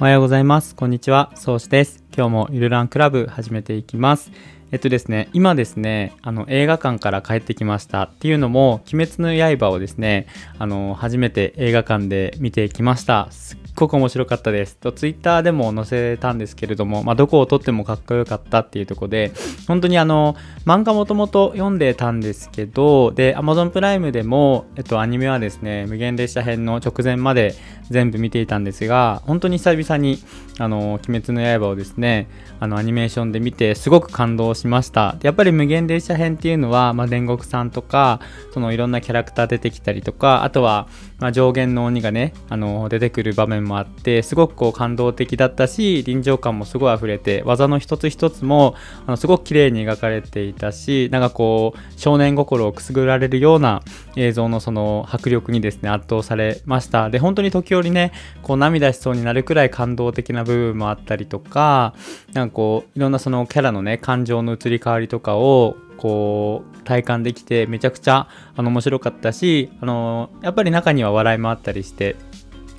おはようございます。こんにちは。そうしです。今日もゆるランクラブ始めていきます。えっとですね、今ですね、あの映画館から帰ってきましたっていうのも、鬼滅の刃をですね、あの初めて映画館で見てきました。すっごく面白かったです。とツイッターでも載せたんですけれども、まあ、どこを撮ってもかっこよかったっていうとこで、本当にあの漫画もともと読んでたんですけど、で Amazon プライムでもえっとアニメはですね、無限列車編の直前まで全部見ていたんですが、本当に久々にあの鬼滅の刃をですね、あのアニメーションで見てすごく感動しました。やっぱり無限列車編っていうのは、まあ、煉獄さんとか、そのいろんなキャラクター出てきたりとか、あとは、まあ、上限の鬼がね、あの出てくる場面もあって、すごくこう感動的だったし、臨場感もすごい溢れて、技の一つ一つもあのすごく綺麗に描かれていたし、なんかこう、少年心をくすぐられるような映像のその迫力にですね、圧倒されました。で、本当に時折にね、こう涙しそうになるくらい感動的な部分もあったりとか、なんかこう、いろんなそのキャラのね、感情の移り変わりとかを、こう体感できてめちゃくちゃあの面白かったしあのやっぱり中には笑いもあったりして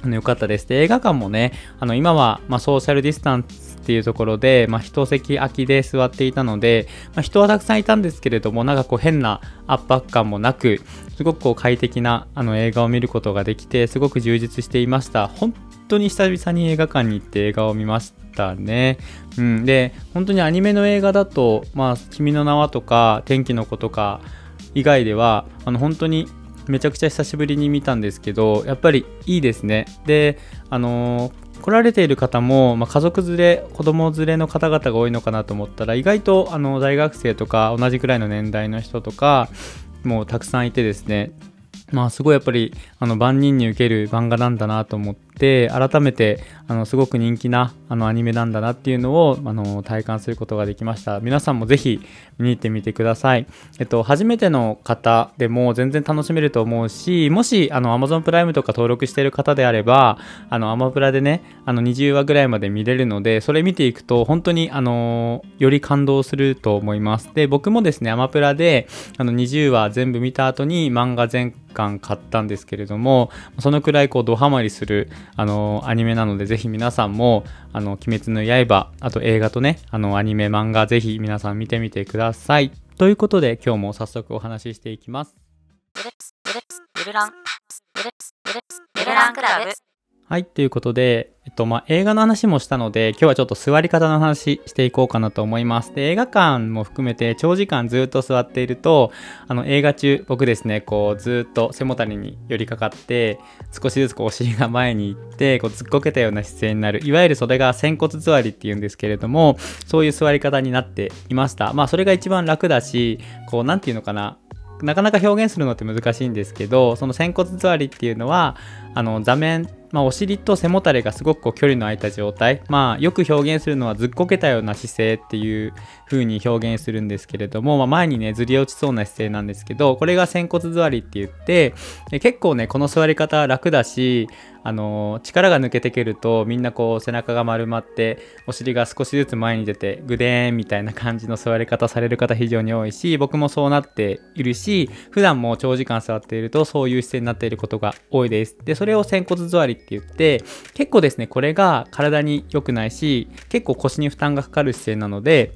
あのよかったです。で映画館もねあの今は、まあ、ソーシャルディスタンっていうところで、まあ、一席空きで座っていたので、まあ、人はたくさんいたんですけれどもなんかこう変な圧迫感もなくすごくこう快適なあの映画を見ることができてすごく充実していました本当に久々に映画館に行って映画を見ましたね。うん、で本当にアニメの映画だと「まあ、君の名は」とか「天気の子」とか以外ではあの本当にめちゃくちゃ久しぶりに見たんですけどやっぱりいいですね。であのー来られている方も、まあ、家族連れ子供連れの方々が多いのかなと思ったら意外とあの大学生とか同じくらいの年代の人とかもうたくさんいてですね。まあすごいやっぱりあの万人に受ける漫画なんだなと思って改めてあのすごく人気なあのアニメなんだなっていうのをあの体感することができました。皆さんもぜひ見に行ってみてください。えっと初めての方でも全然楽しめると思うしもしあの Amazon プライムとか登録している方であればあのアマプラでねあの20話ぐらいまで見れるのでそれ見ていくと本当にあのより感動すると思います。で僕もですねアマプラであの20話全部見た後に漫画全巻買ったんですけれどもそのくらいこうドハマりするあのアニメなのでぜひ皆さんもあの鬼滅の刃あと映画とねあのアニメ漫画ぜひ皆さん見てみてください。ということで今日も早速お話ししていきます。はい、ということで、えっと、まあ、映画の話もしたので、今日はちょっと座り方の話していこうかなと思います。で、映画館も含めて長時間ずっと座っていると、あの、映画中、僕ですね、こう、ずっと背もたれに寄りかかって、少しずつこう、お尻が前に行って、こう、ずっこけたような姿勢になる。いわゆるそれが仙骨座りっていうんですけれども、そういう座り方になっていました。まあ、それが一番楽だし、こう、なんていうのかな、なかなか表現するのって難しいんですけどその仙骨座りっていうのはあの座面、まあ、お尻と背もたれがすごくこう距離の空いた状態。まあよく表現するのはずっこけたような姿勢っていう風に表現するんですけれども、まあ、前にねずり落ちそうな姿勢なんですけどこれが仙骨座りって言って結構ねこの座り方楽だしあの力が抜けてくるとみんなこう背中が丸まってお尻が少しずつ前に出てグデーンみたいな感じの座り方される方非常に多いし僕もそうなっているし普段も長時間座っているとそういう姿勢になっていることが多いです。でそれを仙骨座りって言って結構ですねこれが体に良くないし結構腰に負担がかかる姿勢なので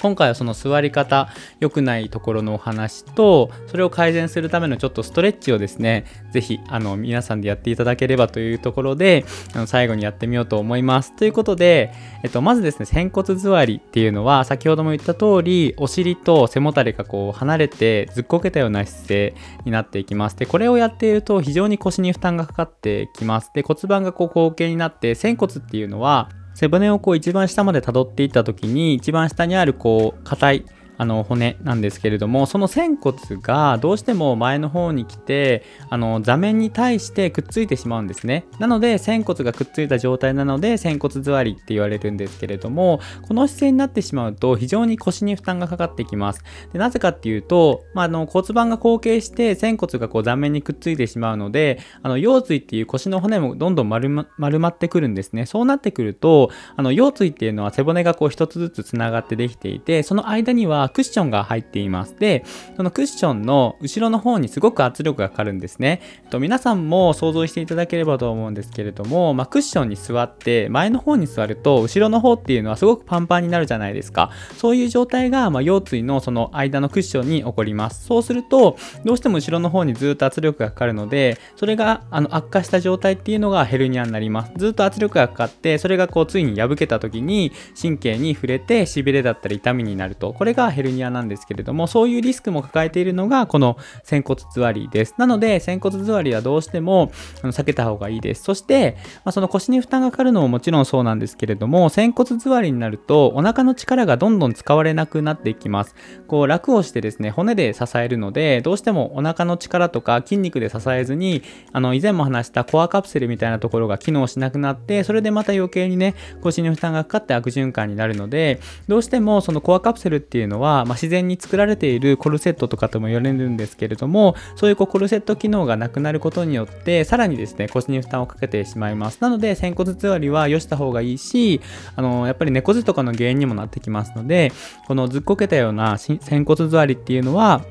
今回はその座り方良くないところのお話とそれを改善するためのちょっとストレッチをですね是非あの皆さんでやっていただければというところであの最後にやってみようと思います。ということで、えっと、まずですね仙骨座りっていうのは先ほども言った通りお尻と背もたれがこう離れてずっこけたような姿勢になっていきます。でこれをやっていると非常に腰に負担がかかってきます。で骨盤がこう後傾になって仙骨っていうのは背骨をこう一番下まで辿っていった時に一番下にあるこう硬いあの骨なんですけれどもその仙骨がどうしても前の方に来てあの座面に対してくっついてしまうんですね。なので仙骨がくっついた状態なので仙骨座りって言われるんですけれどもこの姿勢になってしまうと非常に腰に負担がかかってきます。でなぜかっていうと、まあ、あの骨盤が後傾して仙骨がこう座面にくっついてしまうのであの腰椎っていう腰の骨もどんどん丸ま丸まってくるんですね。そうなってくるとあの腰椎っていうのは背骨がこう一つずつつながってできていてその間にはクッションが入っています。で、そのクッションの後ろの方にすごく圧力がかかるんですね。と、皆さんも想像していただければと思うんですけれども、まあ、クッションに座って前の方に座ると後ろの方っていうのはすごくパンパンになるじゃないですか。そういう状態が、まあ、腰椎のその間のクッションに起こります。そうすると、どうしても後ろの方にずっと圧力がかかるので、それがあの悪化した状態っていうのがヘルニアになります。ずっと圧力がかかって、それがこうついに破けた時に神経に触れて痺れだったり痛みになると。これがヘルニアなんですけれども、そういうリスクも抱えているのがこの仙骨座りです。なので、仙骨座りはどうしても避けた方がいいです。そして、まあ、その腰に負担がかかるのももちろんそうなんですけれども、仙骨座りになるとお腹の力がどんどん使われなくなっていきます。こう楽をしてですね、骨で支えるので、どうしてもお腹の力とか筋肉で支えずに、あの、以前も話したコアカプセルみたいなところが機能しなくなって、それでまた余計にね、腰に負担がかかって悪循環になるので、どうしてもそのコアカプセルっていうのは、はまあ、自然に作られているコルセットとかとも言われるんですけれども、そういうこうコルセット機能がなくなることによって、さらにですね、腰に負担をかけてしまいます。なので、仙骨座りは良した方がいいし、あの、やっぱり猫背とかの原因にもなってきますので、このずっこけたような仙骨座りっていうのは、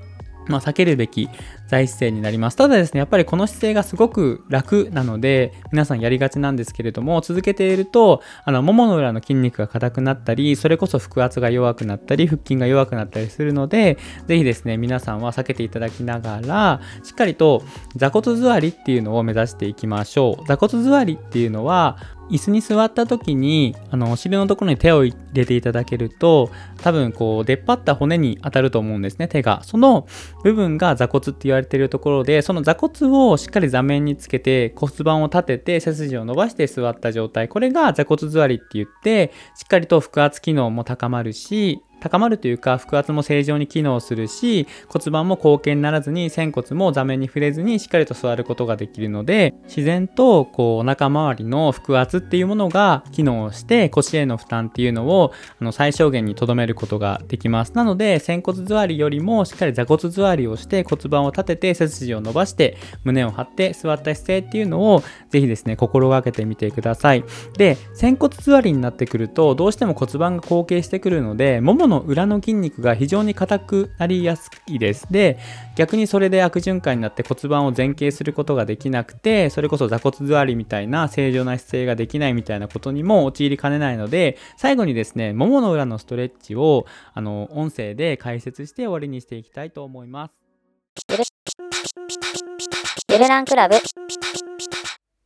まあ、避けるべき財姿勢になります。ただですね、やっぱりこの姿勢がすごく楽なので、皆さんやりがちなんですけれども、続けていると、あの、ももの裏の筋肉が硬くなったり、それこそ腹圧が弱くなったり、腹筋が弱くなったりするので、ぜひですね、皆さんは避けていただきながら、しっかりと座骨座りっていうのを目指していきましょう。座骨座りっていうのは、椅子に座った時に、あの、お尻のところに手を入れていただけると、多分こう、出っ張った骨に当たると思うんですね、手が。その部分が座骨って言われているところで、その座骨をしっかり座面につけて骨盤を立てて背筋を伸ばして座った状態。これが座骨座りって言って、しっかりと腹圧機能も高まるし、高まるというか腹圧も正常に機能するし骨盤も後傾にならずに仙骨も座面に触れずにしっかりと座ることができるので自然とこうお腹周りの腹圧っていうものが機能して腰への負担っていうのをあの最小限にとどめることができます。なので仙骨座りよりもしっかり座骨座りをして骨盤を立てて背筋を伸ばして胸を張って座った姿勢っていうのをぜひですね心がけてみてください。で仙骨座りになってくるとどうしても骨盤が後傾してくるのでもものの裏の筋肉が非常に硬くなりやすいです。で、逆にそれで悪循環になって骨盤を前傾することができなくて、それこそ座骨座りみたいな正常な姿勢ができないみたいなことにも陥りかねないので、最後にですね、ももの裏のストレッチを、あの、音声で解説して終わりにしていきたいと思います。ゆるらんクラブ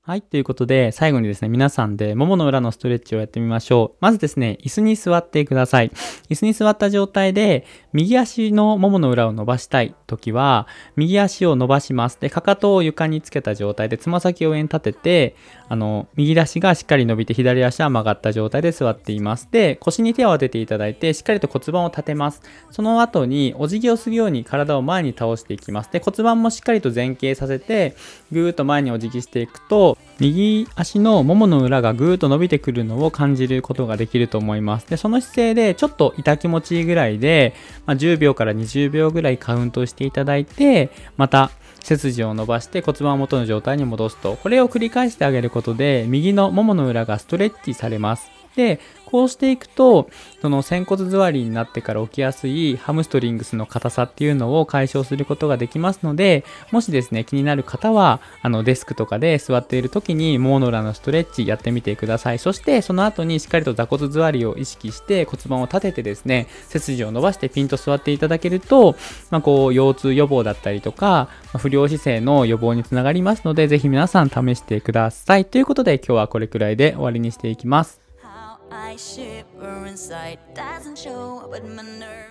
はい。ということで、最後にですね、皆さんで、ももの裏のストレッチをやってみましょう。まずですね、椅子に座ってください。椅子に座った状態で、右足のももの裏を伸ばしたいときは、右足を伸ばします。で、かかとを床につけた状態で、つま先を上に立てて、あの、右足がしっかり伸びて、左足は曲がった状態で座っています。で、腰に手を当てていただいて、しっかりと骨盤を立てます。その後に、お辞儀をするように体を前に倒していきます。で、骨盤もしっかりと前傾させて、ぐーっと前にお辞儀していくと、右足のももの裏がぐーっと伸びてくるのを感じることができると思います。で、その姿勢でちょっと痛気持ちいいぐらいで、まあ、10秒から20秒ぐらいカウントしていただいて、また背筋を伸ばして骨盤を元の状態に戻すと、これを繰り返してあげることで、右のももの裏がストレッチされます。で、こうしていくと、その仙骨座りになってから起きやすいハムストリングスの硬さっていうのを解消することができますので、もしですね、気になる方は、あの、デスクとかで座っている時に、モーノラのストレッチやってみてください。そして、その後にしっかりと座骨座りを意識して骨盤を立ててですね、背筋を伸ばしてピンと座っていただけると、まあ、こう、腰痛予防だったりとか、ま不良姿勢の予防につながりますので、ぜひ皆さん試してください。ということで、今日はこれくらいで終わりにしていきます。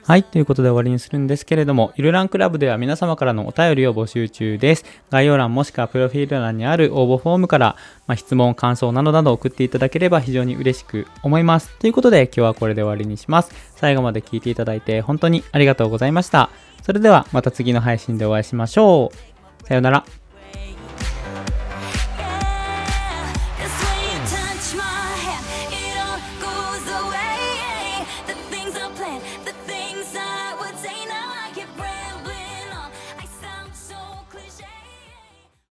はい。ということで終わりにするんですけれども、ゆるランクラブでは皆様からのお便りを募集中です。概要欄もしくはプロフィール欄にある応募フォームから、まあ、質問、感想などなど送っていただければ非常に嬉しく思います。ということで今日はこれで終わりにします。最後まで聞いていただいて本当にありがとうございました。それではまた次の配信でお会いしましょう。さようなら。